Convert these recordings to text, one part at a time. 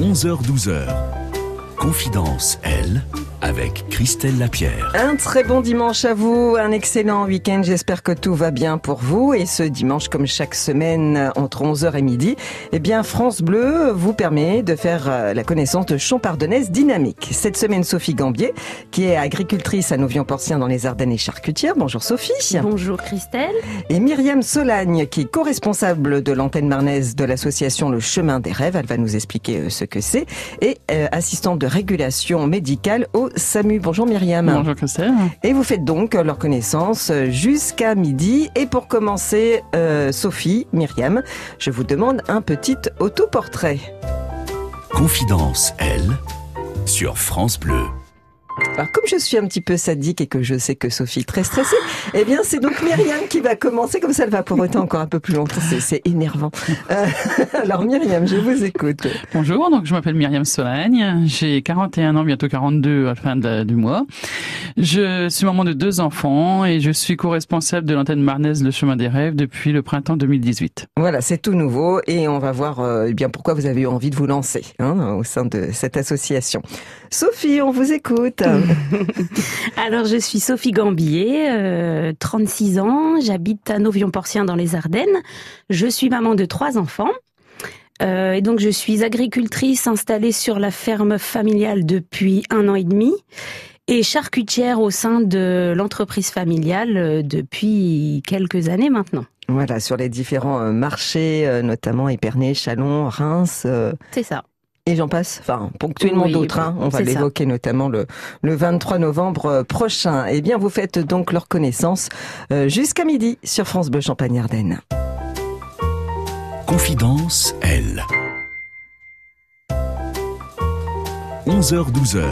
11h-12h. Confidence, elle, avec Christelle Lapierre. Un très bon dimanche à vous, un excellent week-end. J'espère que tout va bien pour vous. Et ce dimanche, comme chaque semaine, entre 11h et midi, eh bien, France Bleu vous permet de faire euh, la connaissance de Champardonnaise dynamique. Cette semaine, Sophie Gambier, qui est agricultrice à Novion-Porcien dans les Ardennes et Charcutières. Bonjour Sophie. Bonjour Christelle. Et Myriam Solagne, qui est co-responsable de l'antenne marnaise de l'association Le Chemin des Rêves. Elle va nous expliquer euh, ce que c'est. Et euh, assistante de régulation médicale au SAMU. Bonjour Myriam. Bonjour Christelle. Et vous faites donc leur connaissance jusqu'à midi. Et pour commencer, euh, Sophie, Myriam, je vous demande un petit autoportrait. Confidence, elle, sur France Bleu. Alors comme je suis un petit peu sadique et que je sais que Sophie est très stressée, eh bien c'est donc Myriam qui va commencer, comme ça elle va pour autant encore un peu plus longtemps, c'est- énervant. Euh, alors Myriam, je vous écoute. Bonjour, donc je m'appelle Myriam Solagne, j'ai 41 ans, bientôt 42 à la fin de- du mois. Je suis maman de deux enfants et je suis co-responsable de l'antenne marnaise Le Chemin des Rêves depuis le printemps 2018. Voilà, c'est tout nouveau et on va voir euh, eh bien pourquoi vous avez eu envie de vous lancer hein, au sein de cette association. Sophie, on vous écoute. Alors je suis Sophie Gambier, euh, 36 ans, j'habite à Novion-Porcien dans les Ardennes. Je suis maman de trois enfants. Euh, et donc je suis agricultrice installée sur la ferme familiale depuis un an et demi et charcutière au sein de l'entreprise familiale euh, depuis quelques années maintenant. Voilà, sur les différents euh, marchés, notamment Épernay, Chalon, Reims. C'est ça. Et j'en passe, enfin ponctuellement Oui, d'autres, hein. on va l'évoquer notamment le, le 23 novembre euh, prochain. Eh bien, vous faites donc leur connaissance euh, jusqu'à midi sur France Bleu Champagne-Ardenne. Confidence, elle. 11h-12h.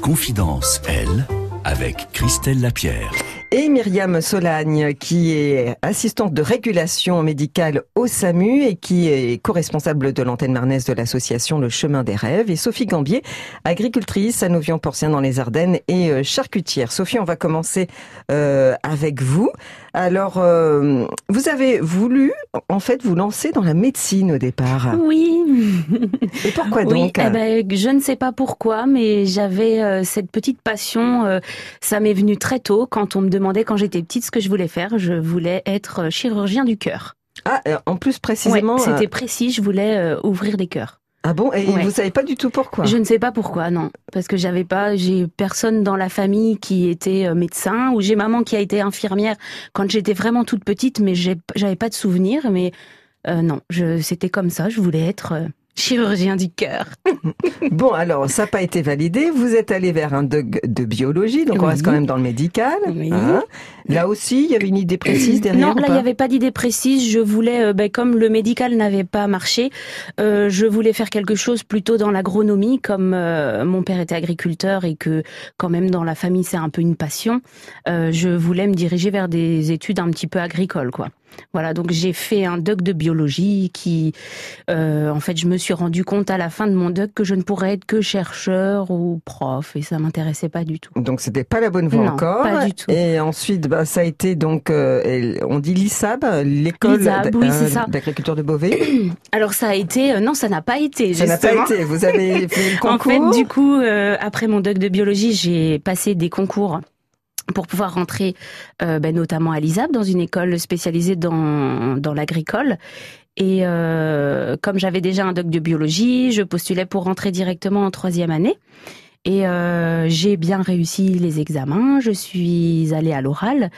Confidence, elle, avec Christelle Lapierre. Et Myriam Solagne, qui est assistante de régulation médicale au SAMU et qui est co-responsable de l'antenne marnaise de l'association Le Chemin des Rêves. Et Sophie Gambier, agricultrice à Novion-Porcien dans les Ardennes et euh, charcutière. Sophie, on va commencer euh, avec vous. Alors, euh, vous avez voulu, en fait, vous lancer dans la médecine au départ. Oui. Et pourquoi Oui, donc eh ben, je ne sais pas pourquoi, mais j'avais euh, cette petite passion. euh, ça m'est venu très tôt quand on me demandait quand j'étais petite ce que je voulais faire. Je voulais être euh, chirurgien du cœur. Ah, euh, en plus précisément. Ouais, C'était euh, précis. Je voulais euh, ouvrir des cœurs. Ah bon Et Ouais. vous savez pas du tout pourquoi Je ne sais pas pourquoi, non, parce que j'avais pas, j'ai personne dans la famille qui était euh, médecin ou j'ai maman qui a été infirmière quand j'étais vraiment toute petite, mais j'avais pas de souvenir. Mais euh, non, je, c'était comme ça. Je voulais être euh, chirurgien du cœur. Bon, alors, ça n'a pas été validé. Vous êtes allé vers un DUG de biologie, donc on reste quand même dans le médical. Oui. hein. Là aussi, il y avait une idée précise derrière Non, là, il n'y avait pas d'idée précise. Je voulais, euh, ben, comme le médical n'avait pas marché, euh, je voulais faire quelque chose plutôt dans l'agronomie, comme euh, mon père était agriculteur et que quand même dans la famille c'est un peu une passion. euh, je voulais me diriger vers des études un petit peu agricoles, quoi. Voilà, donc j'ai fait un doc de biologie qui, euh, en fait, je me suis rendu compte à la fin de mon doc que je ne pourrais être que chercheur ou prof et ça m'intéressait pas du tout. Donc, c'était pas la bonne voie Non, encore. pas du tout. Et ensuite, bah, ça a été donc, euh, on dit l'ISAB, l'école oui, euh, d'agriculture de Beauvais. Alors ça a été, non, ça n'a pas été. ça n'a pas été. Vous avez fait le En concours. fait, du coup, euh, après mon doc de biologie, j'ai passé des concours pour pouvoir rentrer euh, ben, notamment à l'ISAB, dans une école spécialisée dans, dans l'agricole. Et euh, comme j'avais déjà un doc de biologie, je postulais pour rentrer directement en troisième année. Et euh, j'ai bien réussi les examens. Je suis allée à l'oral.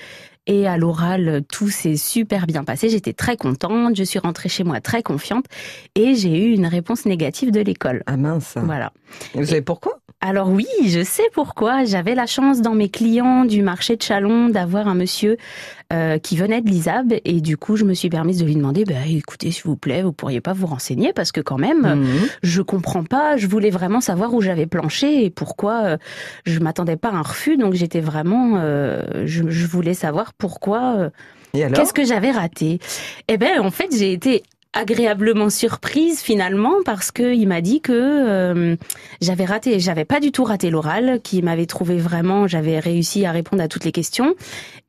Et à l'oral, tout s'est super bien passé. J'étais très contente. Je suis rentrée chez moi très confiante. Et j'ai eu une réponse négative de l'école. Ah mince. Voilà. Et vous savez pourquoi? Alors oui, je sais pourquoi. J'avais la chance dans mes clients du marché de Chalon d'avoir un monsieur euh, qui venait de l'ISAB et du coup je me suis permise de lui demander, bah, écoutez s'il vous plaît, vous pourriez pas vous renseigner parce que quand même, Mhm. je comprends pas. Je voulais vraiment savoir où j'avais planché et pourquoi euh, je m'attendais pas à un refus. Donc j'étais vraiment, euh, je, je voulais savoir pourquoi. euh, Qu'est-ce que j'avais raté? Eh ben, en fait, j'ai été agréablement surprise finalement parce que il m'a dit que euh, j'avais raté, j'avais pas du tout raté l'oral, qu'il m'avait trouvé vraiment, j'avais réussi à répondre à toutes les questions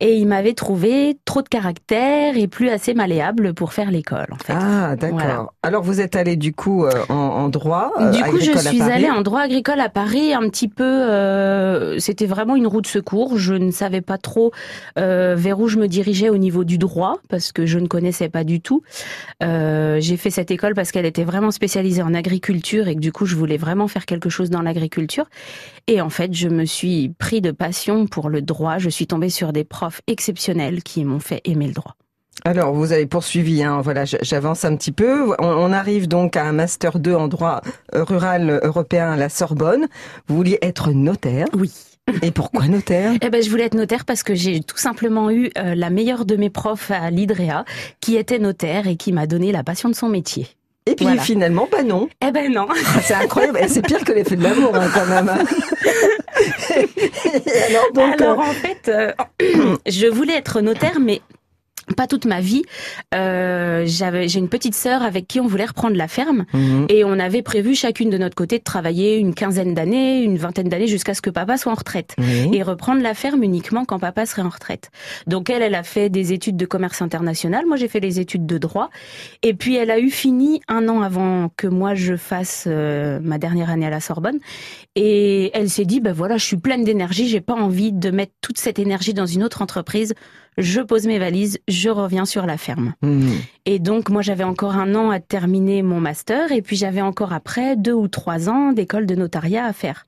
et il m'avait trouvé trop de caractère et plus assez malléable pour faire l'école en fait. Ah, d'accord. Voilà. Alors, vous êtes allé du coup euh, en, en droit. du coup, je suis allée en droit agricole à Paris, un petit peu. C'était vraiment une roue de secours. Je ne savais pas trop vers où je me dirigeais au niveau du droit parce que je ne connaissais pas du tout. J'ai fait cette école parce qu'elle était vraiment spécialisée en agriculture et que du coup, je voulais vraiment faire quelque chose dans l'agriculture. Et en fait, je me suis pris de passion pour le droit. Je suis tombée sur des profs exceptionnels qui m'ont fait aimer le droit. Alors, vous avez poursuivi, hein, voilà, j'avance un petit peu. On, arrive donc à un Master 2 en droit rural européen à la Sorbonne. Vous vouliez être notaire Oui. Et pourquoi notaire? Eh ben, je voulais être notaire parce que j'ai tout simplement eu euh, la meilleure de mes profs à l'IDREA, qui était notaire et qui m'a donné la passion de son métier. Et puis finalement, pas non. Eh ben non. Ah, c'est incroyable. C'est pire que l'effet de l'amour hein, quand même. alors, donc, alors en fait, euh, je voulais être notaire, mais pas toute ma vie. Euh, j'avais, j'ai une petite sœur avec qui on voulait reprendre la ferme mhm. et on avait prévu chacune de notre côté de travailler une quinzaine d'années, une vingtaine d'années jusqu'à ce que papa soit en retraite et reprendre la ferme uniquement quand papa serait en retraite. Donc elle, elle a fait des études de commerce international. Moi, j'ai fait les études de droit et puis elle a eu fini un an avant que moi je fasse euh, ma dernière année à la Sorbonne et elle s'est dit ben voilà, je suis pleine d'énergie, j'ai pas envie de mettre toute cette énergie dans une autre entreprise je pose mes valises, je reviens sur la ferme. Mmh. Et donc, moi, j'avais encore un an à terminer mon master, et puis j'avais encore après deux ou trois ans d'école de notariat à faire.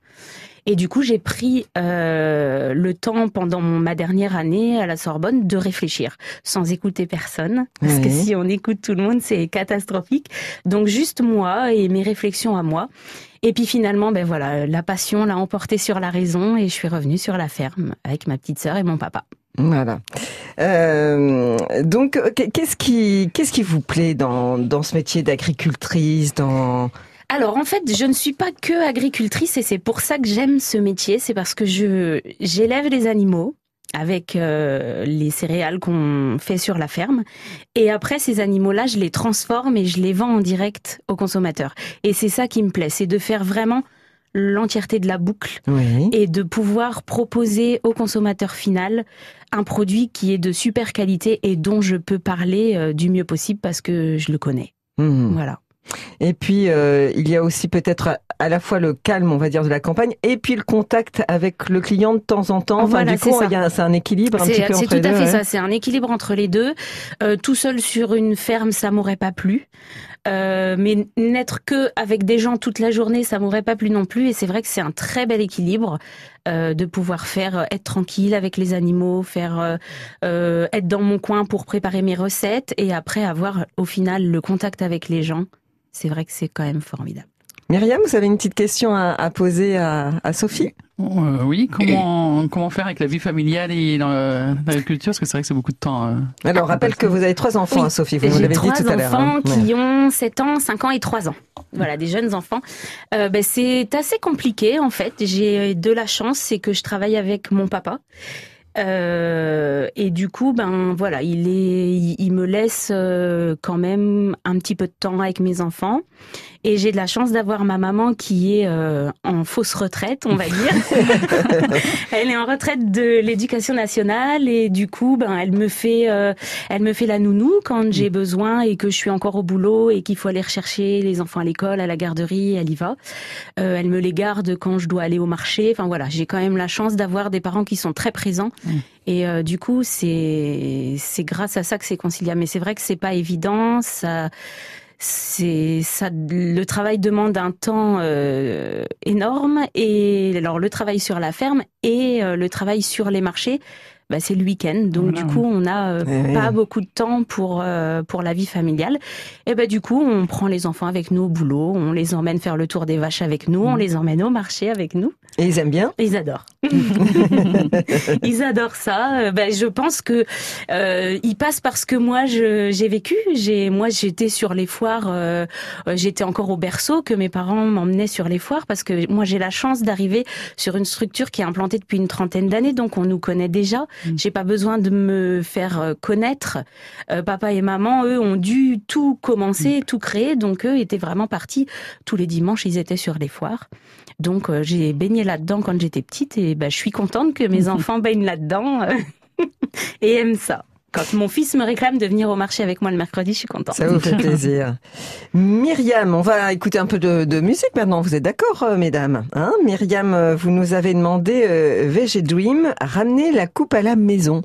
Et du coup, j'ai pris euh, le temps pendant ma dernière année à la Sorbonne de réfléchir, sans écouter personne, parce que si on écoute tout le monde, c'est catastrophique. Donc juste moi et mes réflexions à moi. Et puis finalement, ben voilà, la passion l'a emporté sur la raison et je suis revenue sur la ferme avec ma petite sœur et mon papa. Voilà. Euh, donc, qu'est-ce qui, qu'est-ce qui vous plaît dans, dans ce métier d'agricultrice, dans alors en fait, je ne suis pas que agricultrice et c'est pour ça que j'aime ce métier. C'est parce que je j'élève les animaux avec euh, les céréales qu'on fait sur la ferme. Et après, ces animaux-là, je les transforme et je les vends en direct aux consommateurs. Et c'est ça qui me plaît, c'est de faire vraiment l'entièreté de la boucle et de pouvoir proposer au consommateur final un produit qui est de super qualité et dont je peux parler euh, du mieux possible parce que je le connais. Mmh. Voilà. Et puis, euh, il y a aussi peut-être à la fois le calme, on va dire, de la campagne, et puis le contact avec le client de temps en temps. Enfin, du coup, c'est un équilibre un petit peu C'est tout à fait ça. C'est un équilibre entre les deux. Euh, tout seul sur une ferme, ça m'aurait pas plu. Euh, mais n'être que avec des gens toute la journée, ça m'aurait pas plu non plus. Et c'est vrai que c'est un très bel équilibre euh, de pouvoir faire euh, être tranquille avec les animaux, faire euh, être dans mon coin pour préparer mes recettes et après avoir au final le contact avec les gens. C'est vrai que c'est quand même formidable. Myriam, vous avez une petite question à, poser à, Sophie? Euh, Oui, comment, comment faire avec la vie familiale et l'agriculture Parce que c'est vrai que c'est beaucoup de temps. Euh, Alors, rappelle que vous avez trois enfants, Sophie, vous l'avez dit tout à l'heure. Hein. enfants qui ont 7 ans, 5 ans et 3 ans. Voilà, des jeunes enfants. Euh, ben, c'est assez compliqué, en fait. J'ai de la chance, c'est que je travaille avec mon papa. Euh, et du coup, ben voilà, il est, il, me laisse euh, quand même un petit peu de temps avec mes enfants. Et j'ai de la chance d'avoir ma maman qui est euh, en fausse retraite, on va dire. elle est en retraite de l'éducation nationale et du coup, ben elle me fait, elle me fait la nounou quand j'ai besoin et que je suis encore au boulot et qu'il faut aller rechercher les enfants à l'école, à la garderie, elle y va. elle me les garde quand je dois aller au marché. Enfin voilà, j'ai quand même la chance d'avoir des parents qui sont très présents et euh, du coup, c'est c'est grâce à ça que c'est conciliable. Mais c'est vrai que c'est pas évident. Ça, c'est ça. Le travail demande un temps euh, énorme. Et alors le travail sur la ferme et euh, le travail sur les marchés. Bah, c'est le week-end, donc du coup on n'a eh pas beaucoup de temps pour pour la vie familiale. Et ben du coup on prend les enfants avec nous au boulot, on les emmène faire le tour des vaches avec nous, on les emmène au marché avec nous. Et ils aiment bien? Ils adorent. ils adorent ça. Euh, ben, je pense que euh, ils passent parce que moi j'ai vécu. J'ai moi j'étais sur les foires. Euh, j'étais encore au berceau que mes parents m'emmenaient sur les foires parce que moi j'ai la chance d'arriver sur une structure qui est implantée depuis une trentaine d'années, donc on nous connaît déjà. Mm. J'ai pas besoin de me faire euh, connaître. papa et maman, eux, ont dû tout commencer, mm. tout créer, donc eux étaient vraiment partis tous les dimanches. Ils étaient sur les foires. Donc euh, j'ai baigné là-dedans quand j'étais petite et bah, je suis contente que mes enfants baignent là-dedans euh, et aiment ça. Quand mon fils me réclame de venir au marché avec moi le mercredi, je suis contente. Ça vous fait plaisir. Myriam, on va écouter un peu de, musique maintenant. Vous êtes d'accord, euh, mesdames hein? Myriam, euh, vous nous avez demandé euh, VG Dream, ramener la coupe à la maison.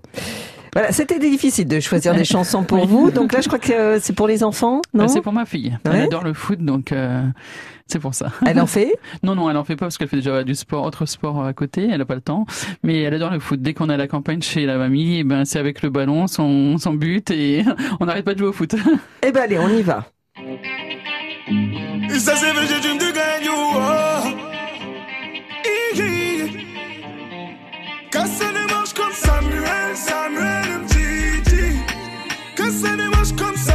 Voilà, c'était difficile de choisir des chansons pour vous. Donc là, je crois que euh, c'est pour les enfants, non C'est pour ma fille. Elle adore le foot, donc euh, c'est pour ça. Elle en fait Non, non, elle en fait pas parce qu'elle fait déjà du sport, autre sport à côté. Elle a pas le temps, mais elle adore le foot. Dès qu'on a la campagne chez la mamie, eh ben c'est avec le ballon, son, son but et on n'arrête pas de jouer au foot. Eh ben allez, on y va. Je suis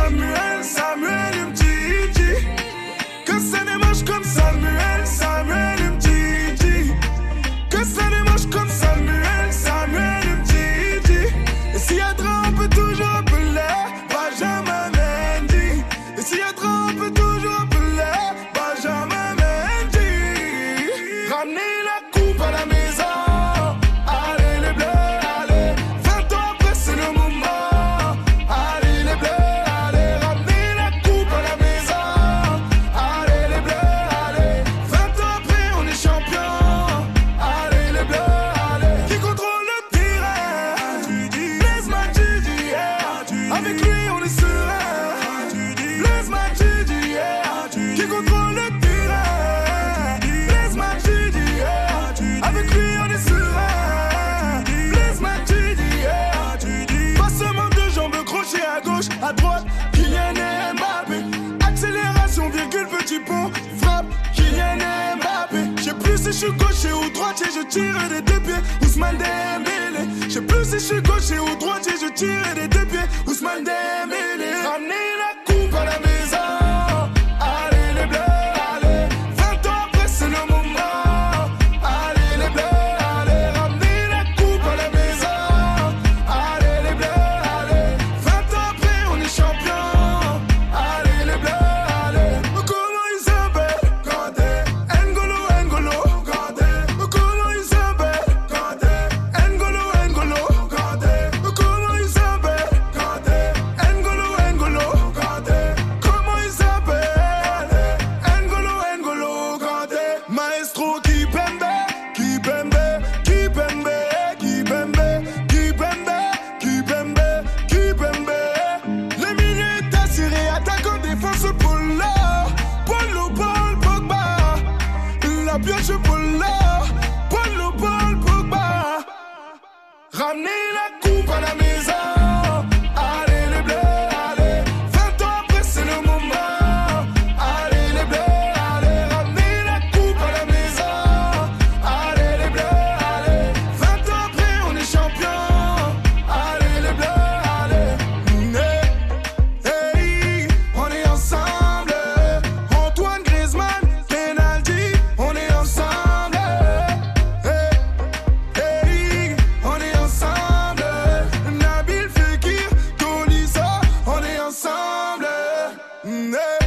Un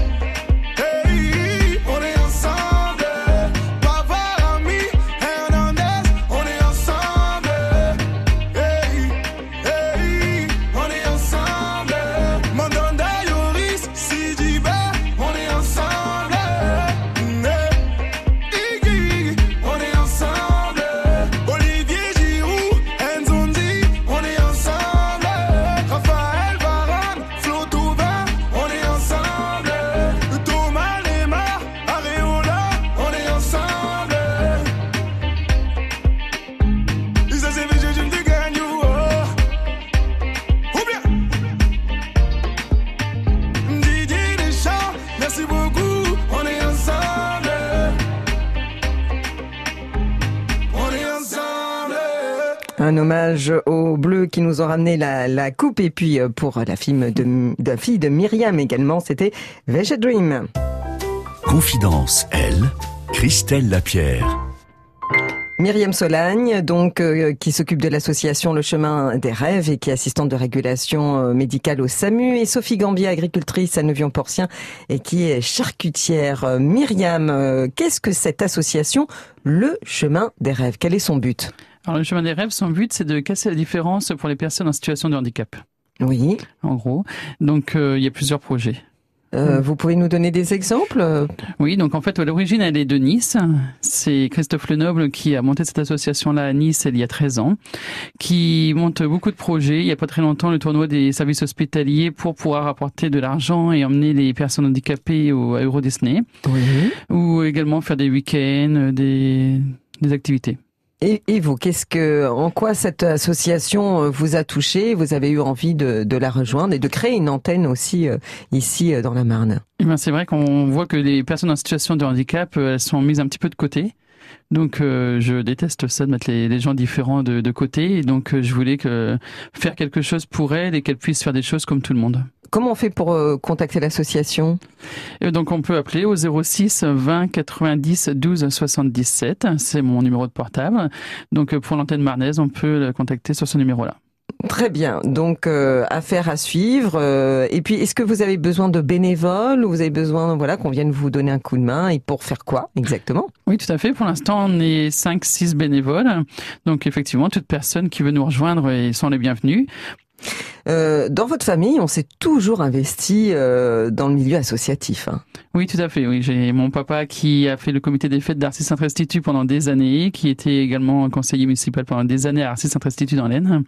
hommage aux Bleus qui nous ont ramené la, coupe et puis euh, pour la fille de, la fille de Myriam également, c'était Veget Dream. Confidence, elle, Christelle Lapierre. Myriam Solagne, donc euh, qui s'occupe de l'association Le Chemin des Rêves et qui est assistante de régulation euh, médicale au SAMU, et Sophie Gambier, agricultrice à Nevion-Porcien et qui est charcutière. Myriam, qu'est-ce que cette association Le Chemin des Rêves? Quel est son but? Alors, le chemin des rêves, son but, c'est de casser la différence pour les personnes en situation de handicap. Oui. en gros. Donc euh, il y a plusieurs projets. Euh, vous pouvez nous donner des exemples? Oui, donc en fait, à l'origine, elle est de Nice. C'est Christophe Lenoble qui a monté cette association-là à Nice il y a 13 ans, qui monte beaucoup de projets. Il y a pas très longtemps, le tournoi des services hospitaliers pour pouvoir apporter de l'argent et emmener les personnes handicapées au, à Euro Disney, Oui. ou également faire des week-ends, des, des activités. Et, vous, qu'est-ce que, en quoi cette association euh, vous a touché? Vous avez eu envie de, la rejoindre et de créer une antenne aussi euh, ici euh, dans la Marne? Eh ben, c'est vrai qu'on voit que les personnes en situation de handicap, elles sont mises un petit peu de côté. Donc euh, je déteste ça de mettre les, les gens différents de, de côté. Et donc euh, je voulais que faire quelque chose pour elles et qu'elles puissent faire des choses comme tout le monde. Comment on fait pour euh, contacter l'association? Donc on peut appeler au 06 20 90 12 77. C'est mon numéro de portable. Donc pour l'antenne marnaise, on peut le contacter sur ce numéro-là. Très bien. Donc euh, affaire à suivre. euh, et puis, est-ce que vous avez besoin de bénévoles ou vous avez besoin, voilà, qu'on vienne vous donner un coup de main et pour faire quoi exactement? Oui, tout à fait. Pour l'instant, on est 5-6 bénévoles. Donc effectivement, toute personne qui veut nous rejoindre sont les bienvenus. Euh, Dans votre famille, on s'est toujours investi euh, dans le milieu associatif. hein. Oui, tout à fait. Oui, j'ai mon papa qui a fait le comité des fêtes d'Arcis Saint-Restitut pendant des années, qui était également conseiller municipal pendant des années à Arcis Saint-Restitut dans l'Aisne.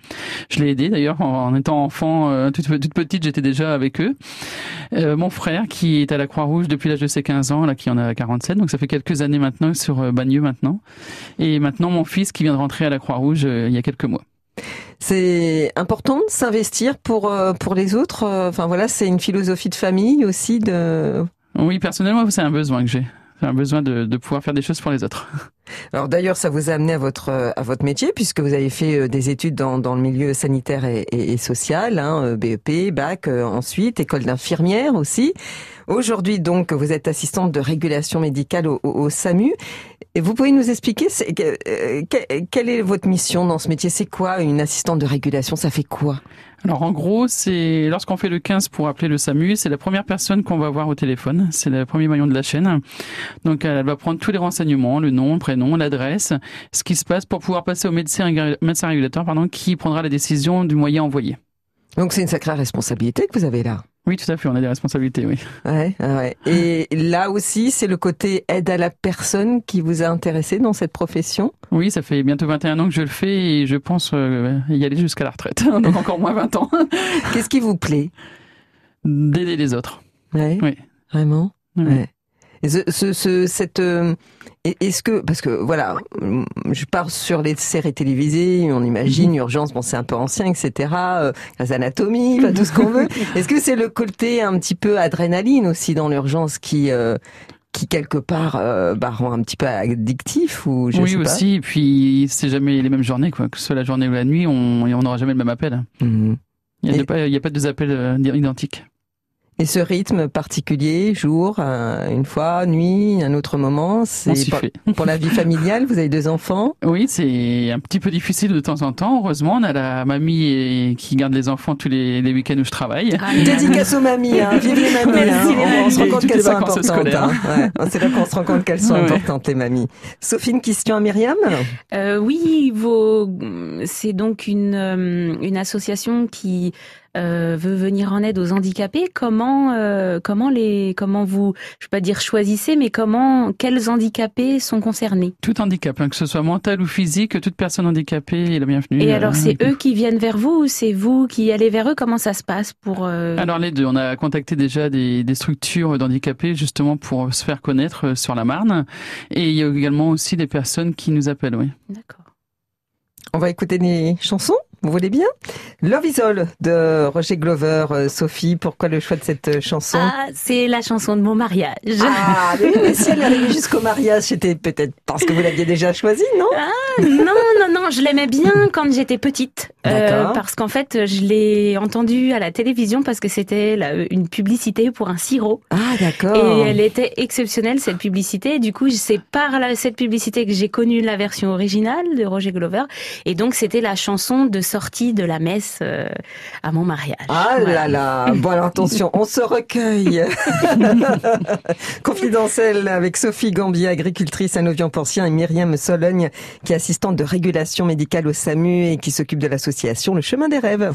Je l'ai aidé d'ailleurs en, étant enfant, euh, toute, toute petite, j'étais déjà avec eux. Euh, mon frère qui est à la Croix-Rouge depuis l'âge de ses 15 ans, là qui en a 47, donc ça fait quelques années maintenant sur euh, Bagneux maintenant. Et maintenant mon fils qui vient de rentrer à la Croix-Rouge euh, il y a quelques mois. C'est important de s'investir pour euh, pour les autres. euh, Enfin voilà, c'est une philosophie de famille aussi. De Oui, personnellement, c'est un besoin que j'ai. C'est un besoin de, de pouvoir faire des choses pour les autres. Alors d'ailleurs, ça vous a amené à votre euh, à votre métier puisque vous avez fait euh, des études dans dans le milieu sanitaire et, social, hein, euh, BEP, bac, ensuite école d'infirmière aussi. Aujourd'hui donc, vous êtes assistante de régulation médicale au, SAMU. Et vous pouvez nous expliquer quelle est votre mission dans ce métier? C'est quoi une assistante de régulation? Ça fait quoi? Alors en gros, c'est lorsqu'on fait le 15 pour appeler le SAMU, c'est la première personne qu'on va voir au téléphone. C'est le premier maillon de la chaîne. Donc elle va prendre tous les renseignements, le nom, le prénom, l'adresse, ce qui se passe pour pouvoir passer au médecin, médecin régulateur pardon, qui prendra la décision du moyen envoyé. Donc c'est une sacrée responsabilité que vous avez là. Oui, tout à fait, on a des responsabilités, oui. Ouais, ouais. Et là aussi, c'est le côté aide à la personne qui vous a intéressé dans cette profession? Oui, ça fait bientôt 21 ans que je le fais et je pense euh, y aller jusqu'à la retraite. Donc encore moins 20 ans. Qu'est-ce qui vous plaît? D'aider les autres. Ouais. Oui. Vraiment? Oui. Ouais. Et ce, ce, ce- cette, euh, est-ce que, parce que voilà, je pars sur les séries télévisées, on imagine Urgence, bon c'est un peu ancien, etc. Euh, Grey's Anatomy, enfin, tout ce qu'on veut. Est-ce que c'est le côté un petit peu adrénaline aussi dans l'urgence qui, euh, qui quelque part euh, bah, rend un petit peu addictif ou je oui sais pas. aussi, et puis c'est jamais les mêmes journées, quoi. Que ce soit la journée ou la nuit, on n'aura jamais le même appel. Mhm. Il n'y a, Et- pas- il y a pas deux appels euh, identiques. Et ce rythme particulier, jour, euh, une fois, nuit, un autre moment, c'est pour, la vie familiale. Vous avez deux enfants? Oui, c'est un petit peu difficile de temps en temps. Heureusement, on a la mamie qui garde les enfants tous les, les week-ends où je travaille. Ah, Dédicace aux mamies, hein. vive les mamies. Merci, hein. les On- On, se rend compte qu'elles les sont importantes. hein. Ouais. C'est là qu'on se rend compte qu'elles sont Ouais. importantes, les mamies. Sophie, une question à Myriam? Euh, oui, vos... c'est donc une, euh, une association qui euh, veut venir en aide aux handicapés. Comment, euh, comment les, comment vous, je vais pas dire choisissez, mais comment, quels handicapés sont concernés? Tout handicap, hein, que ce soit mental ou physique, toute personne handicapée est la bienvenue. Et Euh, alors, c'est eux qui viennent vers vous ou c'est vous qui allez vers eux? Comment ça se passe pour euh, Alors les deux, on a contacté déjà des, des structures d'handicapés justement pour se faire connaître euh, sur la Marne. Et il y a également aussi des personnes qui nous appellent, oui. D'accord. On va écouter des chansons? Vous voulez bien Love is All de Roger Glover. Euh, Sophie, pourquoi le choix de cette euh, chanson Ah, c'est la chanson de mon mariage. Ah, mais, si elle arrivée jusqu'au mariage, c'était peut-être parce que vous l'aviez déjà choisi, non non, non, non, je l'aimais bien quand j'étais petite. Euh, parce qu'en fait, je l'ai entendue à la télévision parce que c'était une publicité pour un sirop. Ah, d'accord. Et elle était exceptionnelle, cette publicité. Et du coup, c'est par la- cette publicité que j'ai connu la version originale de Roger Glover. Et donc, c'était la chanson de sortie de la messe euh, à mon mariage. Ah Voilà. là là, bon alors attention, on se recueille. Confidentiel avec Sophie Gambier, agricultrice à Novian-Porcien et Myriam Sologne, qui est assistante de régulation médicale au SAMU et qui s'occupe de l'association Le Chemin des Rêves.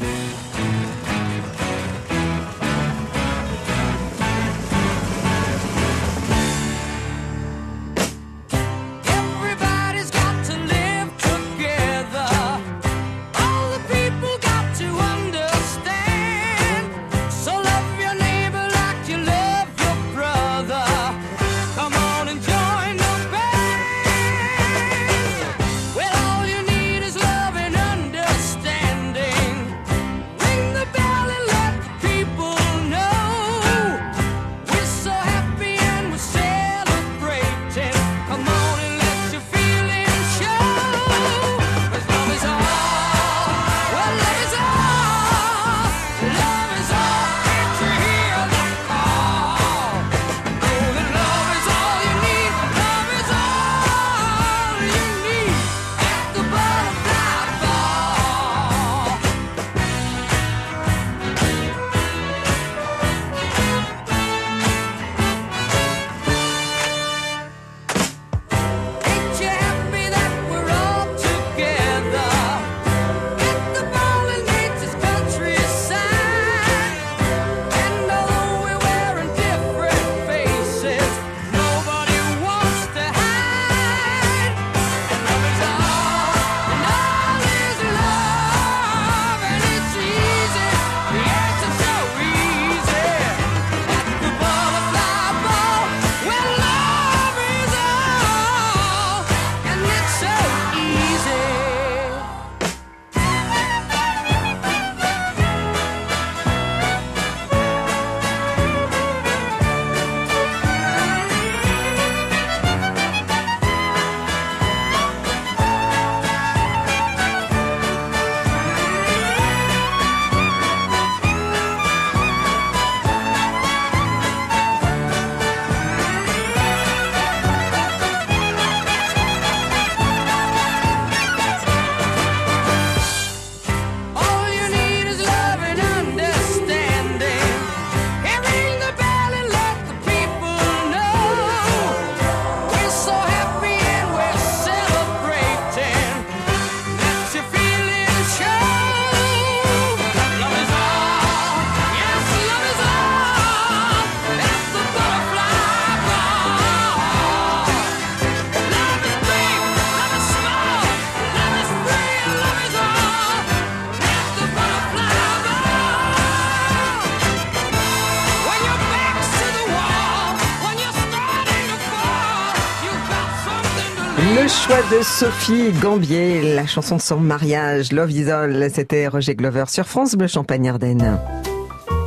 De Sophie Gambier, la chanson de son mariage, Love Isole, c'était Roger Glover sur France Bleu Champagne-Ardenne.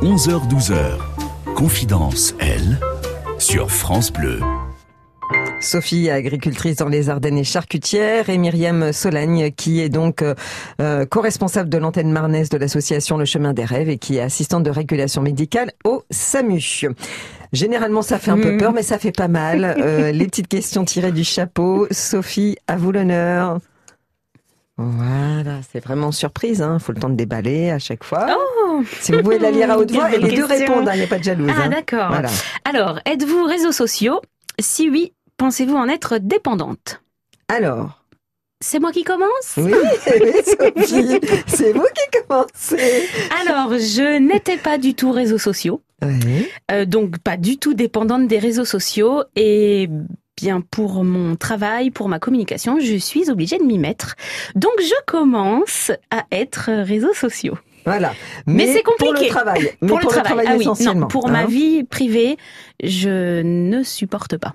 11h-12h, Confidence, elle, sur France Bleu. Sophie, agricultrice dans les Ardennes et charcutière, et Myriam Solagne, qui est donc euh, euh, co-responsable de l'antenne marnaise de l'association Le Chemin des Rêves et qui est assistante de régulation médicale au SAMU. Généralement, ça fait un peu Mm. peur, mais ça fait pas mal. Euh, les petites questions tirées du chapeau. Sophie, à vous l'honneur. Voilà, c'est vraiment surprise. Hein. Faut le temps de déballer à chaque fois. Oh si vous pouvez la lire à haute voix, et les deux répondent. Il n'y a pas de jalouse. Ah hein. d'accord. Voilà. Alors, êtes-vous réseaux sociaux? Si oui, pensez-vous en être dépendante? Alors, C'est moi qui commence? Oui, oui, Sophie, c'est vous qui commencez. Alors, je n'étais pas du tout réseaux sociaux, Oui. euh, donc pas du tout dépendante des réseaux sociaux et bien pour mon travail, pour ma communication, je suis obligée de m'y mettre. Donc je commence à être réseaux sociaux. Voilà. Mais c'est Pour le compliqué. travail. Mais pour, le travail, ah oui, essentiellement. non, pour hein. ma vie privée, je ne supporte pas.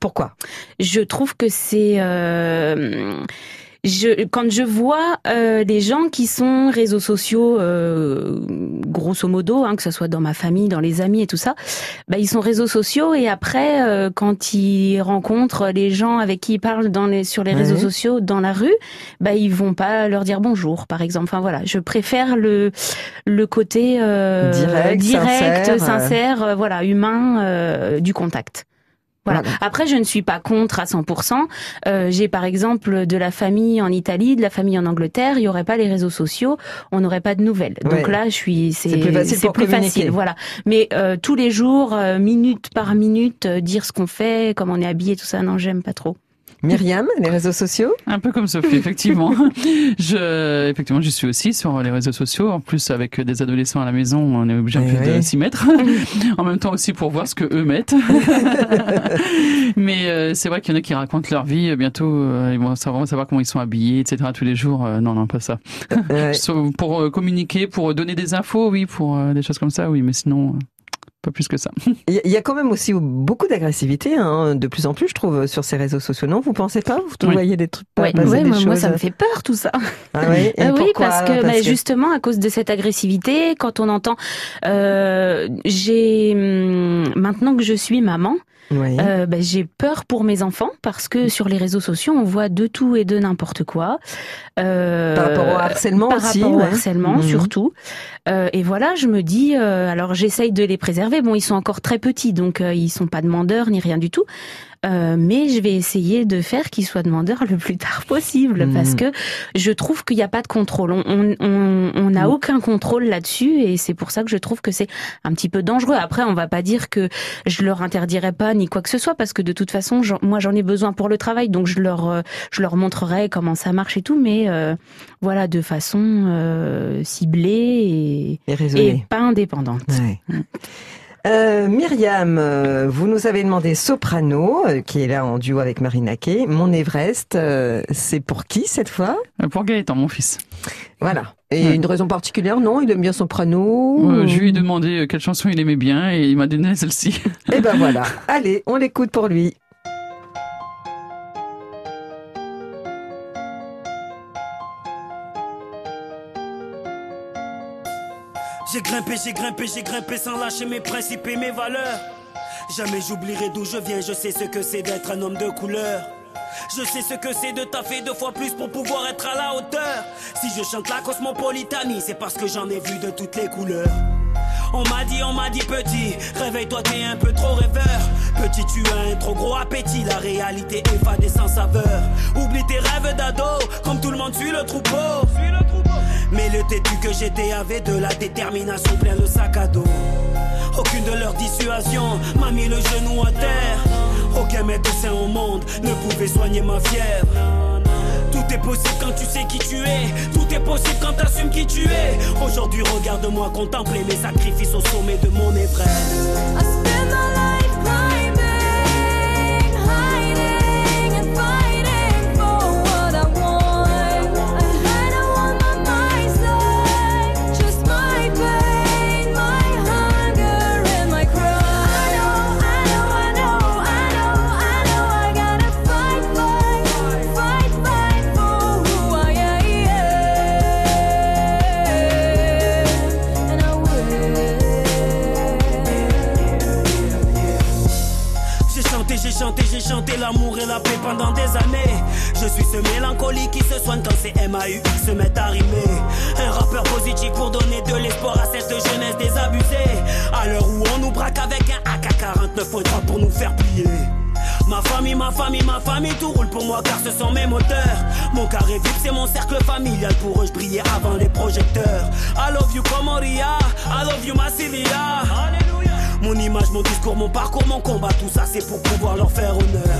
Pourquoi? Je trouve que c'est euh, je quand je vois euh, les gens qui sont réseaux sociaux euh, grosso modo hein, que ce soit dans ma famille dans les amis et tout ça bah ils sont réseaux sociaux et après euh, quand ils rencontrent les gens avec qui ils parlent dans les sur les réseaux sociaux dans la rue bah ils vont pas leur dire bonjour par exemple. Enfin voilà. Je préfère le le côté euh, Direct, direct sincère, sincère, euh, voilà humain euh, du contact voilà. Voilà. Après, je ne suis pas contre à 100%. Euh, J'ai par exemple de la famille en Italie, de la famille en Angleterre. Il n'y aurait pas les réseaux sociaux, on n'aurait pas de nouvelles. Donc là, je suis, c'est plus facile pour plus facile. Voilà. Mais euh, tous les jours, euh, minute par minute, euh, dire ce qu'on fait, comment on est habillé, tout ça, non, j'aime pas trop. Myriam, les réseaux sociaux? Un peu comme Sophie, effectivement. je, effectivement, je suis aussi sur les réseaux sociaux. En plus, avec des adolescents à la maison, on est obligé un Oui, peu de s'y mettre. en même temps aussi pour voir ce que eux mettent. Mais euh, c'est vrai qu'il y en a qui racontent leur vie. euh, Bientôt, euh, ils vont savoir, savoir comment ils sont habillés, etc. Tous les jours. Euh, non, non, pas ça. Ouais. Pour euh, communiquer, pour donner des infos, oui, pour euh, des choses comme ça, oui. Mais sinon, pas plus que ça. Il y a- quand même aussi beaucoup d'agressivité, hein, de plus en plus, je trouve, sur ces réseaux sociaux. Non, vous pensez pas? Vous Oui. voyez des trucs pas passer ouais, des moi, moi, choses? ça me fait peur tout ça. Ah oui, Et Ah oui, pourquoi parce que, bah, justement à cause de cette agressivité, quand on entend, euh, j'ai hum, maintenant que je suis maman, Oui. Euh, bah, j'ai peur pour mes enfants parce que sur les réseaux sociaux, on voit de tout et de n'importe quoi. Euh, Par rapport au harcèlement par aussi, rapport au harcèlement Mhm. surtout. Euh, et voilà, je me dis, alors j'essaye de les préserver. Bon, ils sont encore très petits, donc ils sont pas demandeurs ni rien du tout. Euh, mais je vais essayer de faire qu'ils soient demandeurs le plus tard possible Mhm. parce que je trouve qu'il n'y a pas de contrôle. On on- on- on n'a Mhm. aucun contrôle là-dessus et c'est pour ça que je trouve que c'est un petit peu dangereux. Après, on va pas dire que je leur interdirai pas ni quoi que ce soit parce que de toute façon, moi j'en ai besoin pour le travail, donc je leur euh, je leur montrerai comment ça marche et tout, mais euh, voilà de façon euh, ciblée Et et, et pas indépendante. Ouais. Euh, Myriam, euh, vous nous avez demandé Soprano, euh, qui est là en duo avec Marina Kay. Mon Everest, c'est pour qui cette fois? Pour Gaëtan, mon fils. Voilà. Et Ouais. une raison particulière? Non, il aime bien Soprano je lui ai demandé quelle chanson il aimait bien et il m'a donné celle-ci. Et ben voilà. Allez, on l'écoute pour lui. J'ai grimpé, j'ai grimpé, j'ai grimpé sans lâcher mes principes et mes valeurs. Jamais j'oublierai d'où je viens, je sais ce que c'est d'être un homme de couleur. Je sais ce que c'est de taffer deux fois plus pour pouvoir être à la hauteur. Si je chante la cosmopolitanie, c'est parce que j'en ai vu de toutes les couleurs. On m'a dit, on m'a dit petit, réveille-toi, t'es un peu trop rêveur. Petit, tu as un trop gros appétit, la réalité est fade et sans saveur. Oublie tes rêves d'ado, comme tout le monde suit le troupeau. Mais le têtu que j'étais avait de la détermination plein le sac à dos. Aucune de leurs dissuasions m'a mis le genou à terre. Aucun médecin au monde ne pouvait soigner ma fièvre. Tout est possible quand tu sais qui tu es. Tout est possible quand t'assumes qui tu es. Aujourd'hui, regarde-moi contempler mes sacrifices au sommet de mon Everest. Chanté, l'amour et la paix pendant des années. Je suis ce mélancolique qui se soigne quand ces MAU se mettent à rimer. Un rappeur positif pour donner de l'espoir à cette jeunesse désabusée. À l'heure où on nous braque avec un AK-49.3 pour nous faire plier. Ma famille, ma famille, ma famille, tout roule pour moi car ce sont mes moteurs. Mon carré vip, c'est mon cercle familial. Pour eux, je avant les projecteurs. I love you, Comoria. I love you, Massilia. Mon image, mon discours, mon parcours, mon combat, tout ça c'est pour pouvoir leur faire honneur.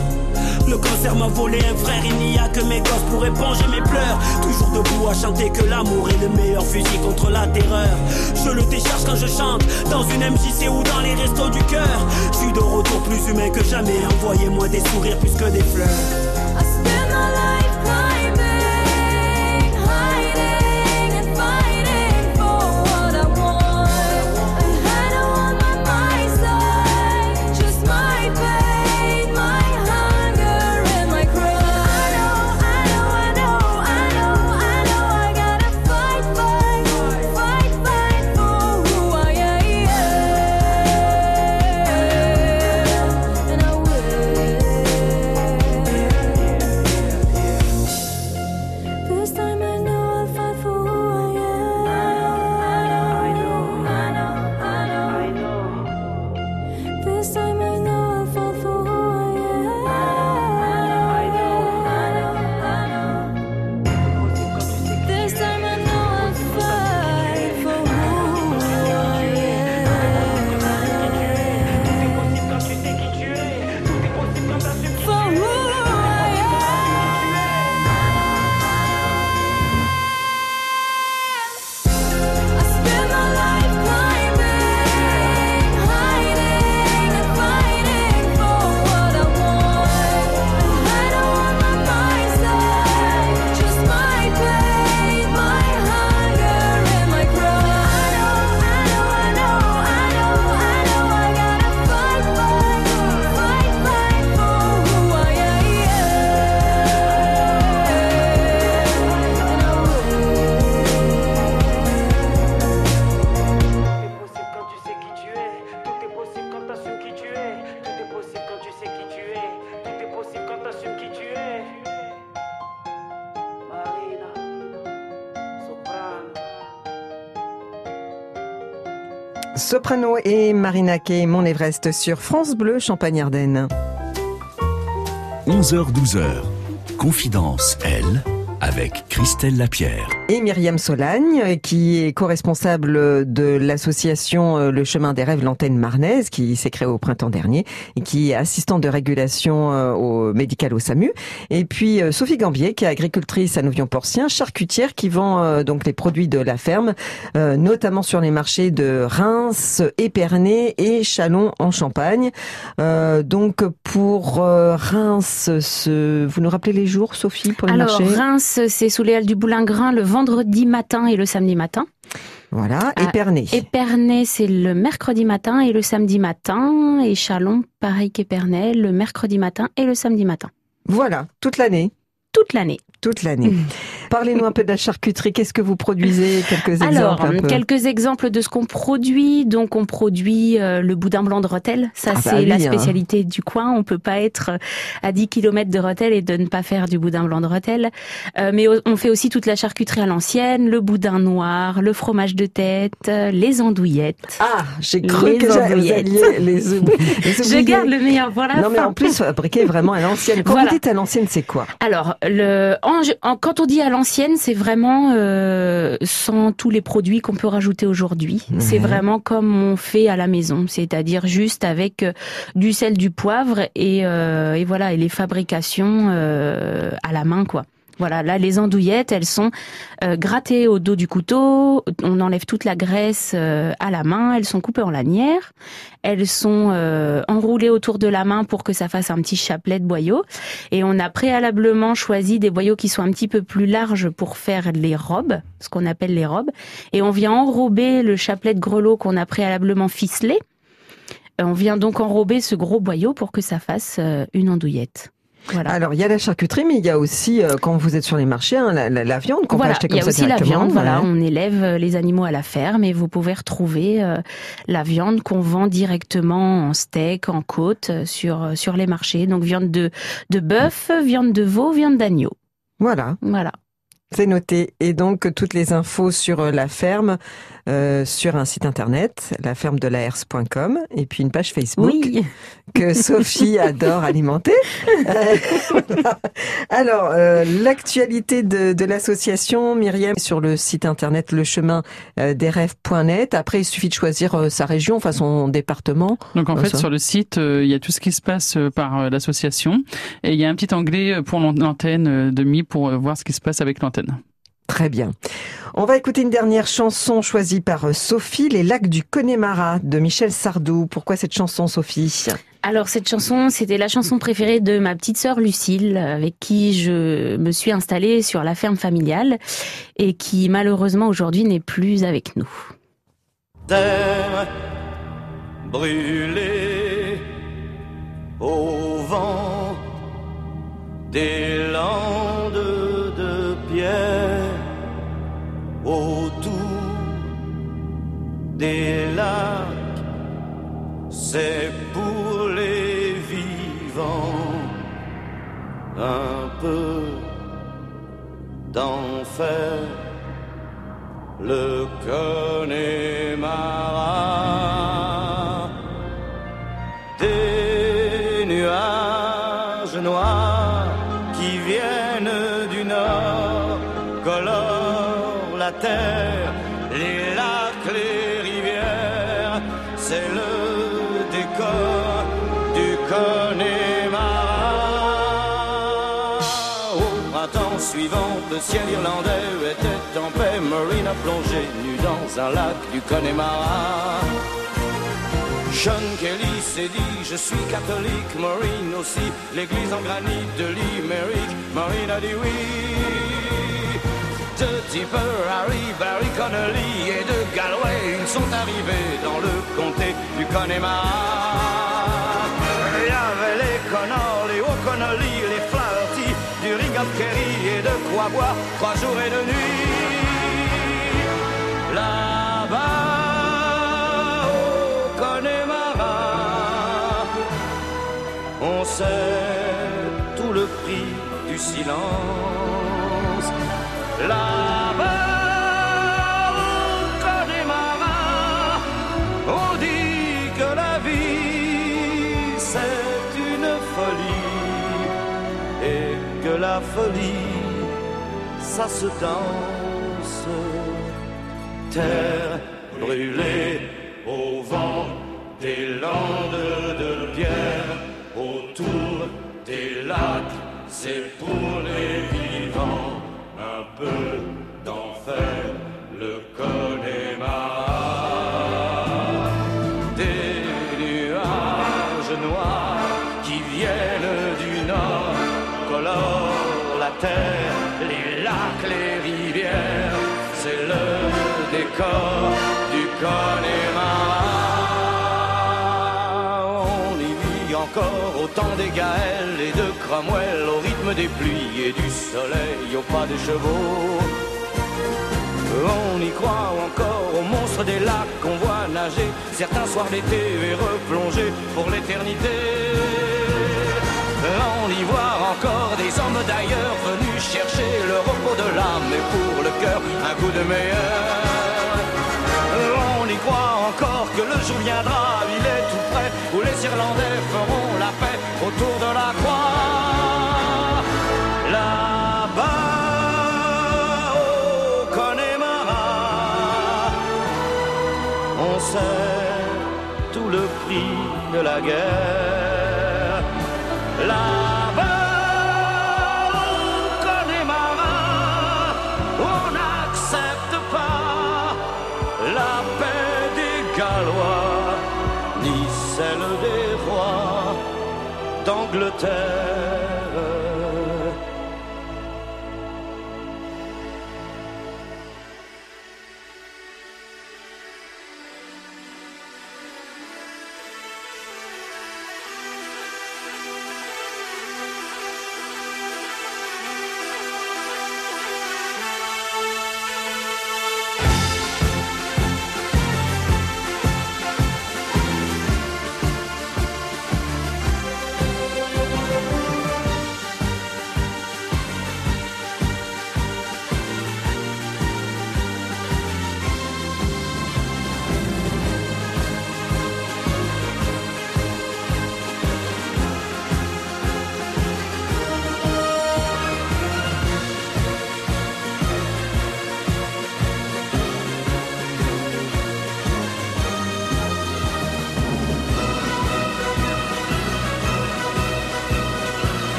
Le cancer m'a volé un frère, il n'y a que mes gosses pour éponger mes pleurs. Toujours debout à chanter que l'amour est le meilleur fusil contre la terreur. Je le décharge quand je chante, dans une MJC ou dans les restos du cœur. Je suis de retour plus humain que jamais, envoyez-moi des sourires plus que des fleurs. Soprano et Marina Kay, Mon Everest sur France Bleu, Champagne-Ardenne. 11h-12h. Confidence, elle, avec Christelle Lapierre. Et Myriam Solagne, qui est co-responsable de l'association euh, Le Chemin des Rêves, l'antenne marnaise, qui s'est créée au printemps dernier, et qui est assistante de régulation euh, au médical au SAMU. Et puis euh, Sophie Gambier, qui est agricultrice à Nouvion-Porcien, charcutière, qui vend donc les produits de la ferme, notamment sur les marchés de Reims, Épernay et Chalon en Champagne. Euh, donc pour Reims, ce... vous nous rappelez les jours, Sophie, pour les Alors, marchés? Reims, c'est sous les halles du Boulingrin le vendredi matin et le samedi matin. Voilà, Ah, Épernay. Épernay, c'est le mercredi matin et le samedi matin. Et Chalon, pareil qu'Épernay, le mercredi matin et le samedi matin. Voilà, toute l'année. Toute l'année. Toute l'année. Parlez-nous un peu de la charcuterie. Qu'est-ce que vous produisez? Quelques exemples. Alors, un peu. quelques exemples de ce qu'on produit. Donc, on produit euh, le boudin blanc de Rotel. Ça, Ah bah c'est oui, la hein. spécialité du coin. On peut pas être euh, à 10 km de Rotel et de ne pas faire du boudin blanc de Rotel. Euh, mais on fait aussi toute la charcuterie à l'ancienne, le boudin noir, le fromage de tête, les andouillettes. Ah, j'ai cru Les que andouillettes. alliez les, les Je garde le meilleur pour la Non, mais en plus, fabriqué vraiment à l'ancienne. Quand Voilà. vous dites à l'ancienne, c'est quoi? Alors, le, en- en- quand on dit à l'ancienne, c'est vraiment euh, sans tous les produits qu'on peut rajouter aujourd'hui. C'est Ouais. vraiment comme on fait à la maison, c'est-à-dire juste avec euh, du sel, du poivre et, euh, et voilà, et les fabrications euh, à la main, quoi. Voilà, là les andouillettes, elles sont euh, grattées au dos du couteau, on enlève toute la graisse euh, à la main, elles sont coupées en lanières, elles sont euh, enroulées autour de la main pour que ça fasse un petit chapelet de boyaux. Et on a préalablement choisi des boyaux qui sont un petit peu plus larges pour faire les robes, ce qu'on appelle les robes. Et on vient enrober le chapelet de grelot qu'on a préalablement ficelé. Euh, On vient donc enrober ce gros boyau pour que ça fasse euh, une andouillette. Voilà. Alors, il y a la charcuterie, mais il y a aussi, euh, quand vous êtes sur les marchés, hein, la, la- la viande qu'on Voilà, peut acheter il comme y a ça aussi la viande. Voilà, ouais. on élève euh, les animaux à la ferme et vous pouvez retrouver euh, la viande qu'on vend directement en steak, en côte sur sur les marchés. Donc viande de de bœuf, viande de veau, viande d'agneau. Voilà, Voilà. c'est noté. Et donc, toutes les infos sur la ferme, euh, sur un site internet, lafermedelaherse.com, et puis une page Facebook Oui. que Sophie adore alimenter. Euh. Alors, euh, l'actualité de, de l'association, Myriam, sur le site internet le chemin euh, des rêves.net. Après, il suffit de choisir sa région, enfin son département. Donc en fait, ça. sur le site, il y a tout ce qui se passe par l'association et il y a un petit euh, pour l'an- l'antenne de Mi pour voir ce qui se passe avec l'antenne. Très bien. On va écouter une dernière chanson choisie par euh, Sophie, Les lacs du Connemara de Michel Sardou. Pourquoi cette chanson, Sophie? Alors cette chanson, c'était la chanson préférée de ma petite sœur Lucille, avec qui je me suis installée sur la ferme familiale et qui malheureusement aujourd'hui n'est plus avec nous. terre brûlée au vent des landes de pierre autour des lacs c'est pour les vivants un peu d'enfer. Le Connemara des la terre, les lacs, les rivières, c'est le décor du Connemara. Au printemps suivant, le ciel irlandais était en paix. Marine a plongé nu dans un lac du Connemara. Sean Kelly s'est dit je suis catholique, Maureen aussi, l'église en granit de Limerick, Maureen a dit oui. De Tipper, Harry, Barry Connolly et de Galway, ils sont arrivés dans le comté du Connemara. Il y avait les Connors, les O'Connolly, les Flaherty, du Ring of Kerry et de quoi boire trois jours et deux nuits. Là-bas, au Connemara, on sait tout le prix du silence. Là-bas, au Connemara, on dit que la vie c'est une folie et que la folie ça se danse. Terre brûlée au vent des landes de pierre autour des lacs, c'est pour les vivants un peu d'enfer, le Connemara. Des nuages noirs qui viennent du nord colorent la terre, les lacs, les rivières, c'est le décor du Connemara. On y vit encore au temps des Gaëls et de Cromwell, des pluies et du soleil, au pas des chevaux. On y croit encore aux monstres des lacs qu'on voit nager certains soirs d'été et replonger pour l'éternité. On y voit encore des hommes d'ailleurs venus chercher le repos de l'âme et pour le cœur un coup de meilleur. On y croit encore que le jour viendra, il est tout près, où les Irlandais feront la paix autour de la croix. La guerre. Là-bas, au Connemara, on n'accepte pas la paix des Gallois, ni celle des rois d'Angleterre.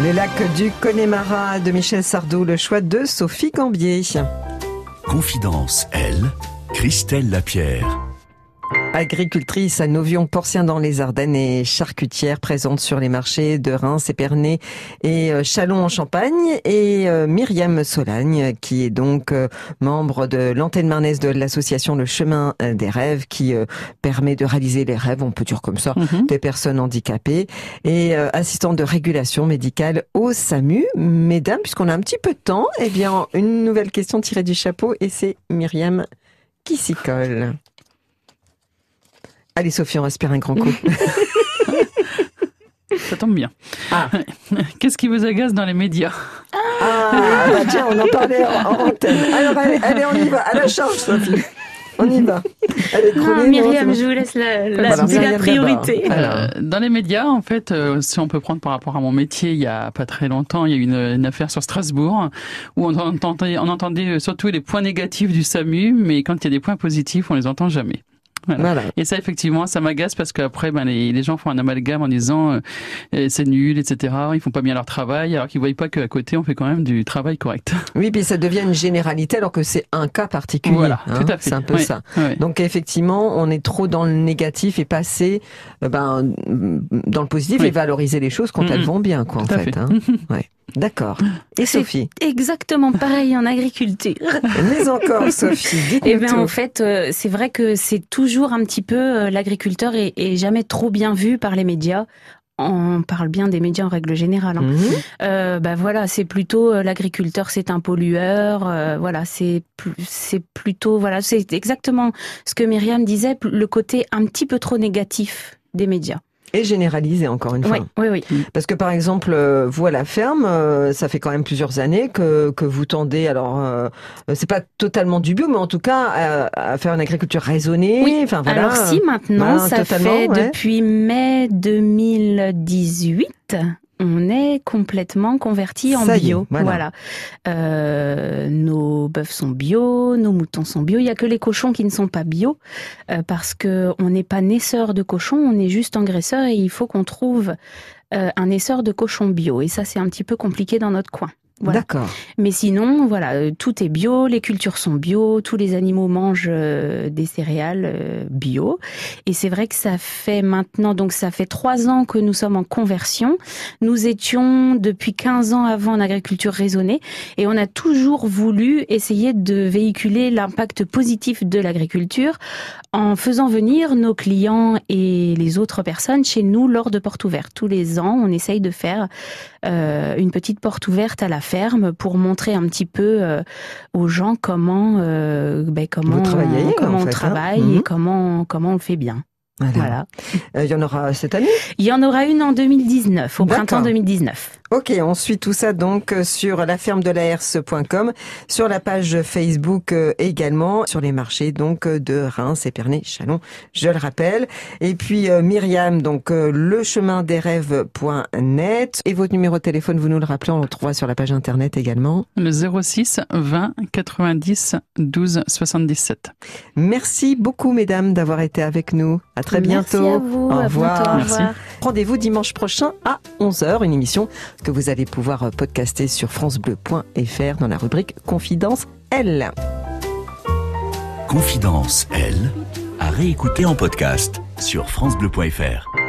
Les lacs du Connemara de Michel Sardou, le choix de Sophie Gambier. Confidence, elle, Christelle Lapierre. Agricultrice à Novion Porcien dans les Ardennes et charcutière présente sur les marchés de Reims, Épernay et euh, Châlons en Champagne et euh, Myriam Solagne qui est donc euh, membre de l'antenne marnaise de l'association Le Chemin des Rêves qui permet de réaliser les rêves, on peut dire comme ça, Mhm. des personnes handicapées et assistante de régulation médicale au SAMU. Mesdames, puisqu'on a un petit peu de temps, eh bien une nouvelle question tirée du chapeau et c'est Myriam qui s'y colle. Allez Sophie, on respire un grand coup. Ça tombe bien. Ah. Qu'est-ce qui vous agace dans les médias? Ah, bah tiens, on en parlait en, en antenne. Alors allez, allez, on y va, à la charge Sophie. On y va. Allez, Non, chrono, Myriam, non, je vous laisse la, la, Voilà, c'est Myriam la d'abord. priorité. Alors. Euh, dans les médias, en fait, euh, si on peut prendre par rapport à mon métier, il y a pas très longtemps, il y a eu une, une affaire sur Strasbourg où on entendait, on entendait surtout les points négatifs du SAMU, mais quand il y a des points positifs, on les entend jamais. Voilà. Voilà. Et ça, effectivement, ça m'agace parce qu'après, ben, les, les gens font un amalgame en disant euh, euh, c'est nul, etc. Ils font pas bien leur travail, alors qu'ils voient pas qu'à côté, on fait quand même du travail correct. Oui, puis ça devient une généralité alors que c'est un cas particulier. Voilà, hein. tout à fait. C'est un peu ça. Donc effectivement, on est trop dans le négatif et passer euh, ben, dans le positif Oui. et valoriser les choses quand Mhm. elles vont bien, quoi, en Tout fait. fait. hein. Ouais. D'accord. Et Sophie Exactement pareil en agriculture. Mais encore, Sophie, Eh bien, en fait, euh, c'est vrai que c'est toujours un petit peu euh, l'agriculteur est, est jamais trop bien vu par les médias. On parle bien des médias en règle générale. hein. Mhm. Euh, bah voilà, c'est plutôt euh, l'agriculteur, c'est un pollueur. euh, voilà, c'est c'est plutôt voilà, c'est exactement ce que Myriam disait, le côté un petit peu trop négatif des médias. Et généraliser encore une fois. Oui, oui, oui. Parce que par exemple, euh, vous à la ferme, euh, ça fait quand même plusieurs années que, que vous tendez, alors euh, c'est pas totalement du bio, mais en tout cas à, à faire une agriculture raisonnée. Oui. Enfin voilà. Alors si maintenant, ça fait ouais. depuis mai 2018, on est complètement converti en Ça y est, bio. voilà. Euh, nos bœufs sont bio, nos moutons sont bio. Il y a que les cochons qui ne sont pas bio euh, parce que on n'est pas naisseur de cochons, on est juste engraisseur et il faut qu'on trouve euh, un naisseur de cochons bio. Et ça, c'est un petit peu compliqué dans notre coin. Voilà. D'accord. Mais sinon, voilà, euh, tout est bio, les cultures sont bio, tous les animaux mangent euh, des céréales euh, bio. Et c'est vrai que ça fait maintenant, donc ça fait trois ans que nous sommes en conversion. Nous étions depuis 15 ans avant en agriculture raisonnée et on a toujours voulu essayer de véhiculer l'impact positif de l'agriculture en faisant venir nos clients et les autres personnes chez nous lors de portes ouvertes. Tous les ans, on essaye de faire euh, une petite porte ouverte à la ferme pour montrer un petit peu euh, aux gens comment euh, ben, comment Vous travaillez, comment en on fait, hein. travaille Mhm. et comment comment on le fait bien. Voilà. Voilà. Euh, Il y en aura cette année? Il y en aura une en 2019, au printemps 2019. Ok, on suit tout ça donc euh, sur lafermedelahers.com, sur la page Facebook euh, également, sur les marchés donc de Reims, Épernay, Chalon, je le rappelle. Et puis euh, Myriam, donc euh, le chemin des rêves.net et votre numéro de téléphone, vous nous le rappelez, on le trouvera sur la page internet également. Le 06 20 90 12 77. Merci beaucoup mesdames d'avoir été avec nous. À très bientôt. Merci à vous. Au revoir. bientôt, au Merci. revoir. Rendez-vous dimanche prochain à 11h, une émission que vous allez pouvoir euh, podcaster sur francebleu.fr dans la rubrique Confidence L. Confidence, elle, à réécouter en podcast sur FranceBleu.fr.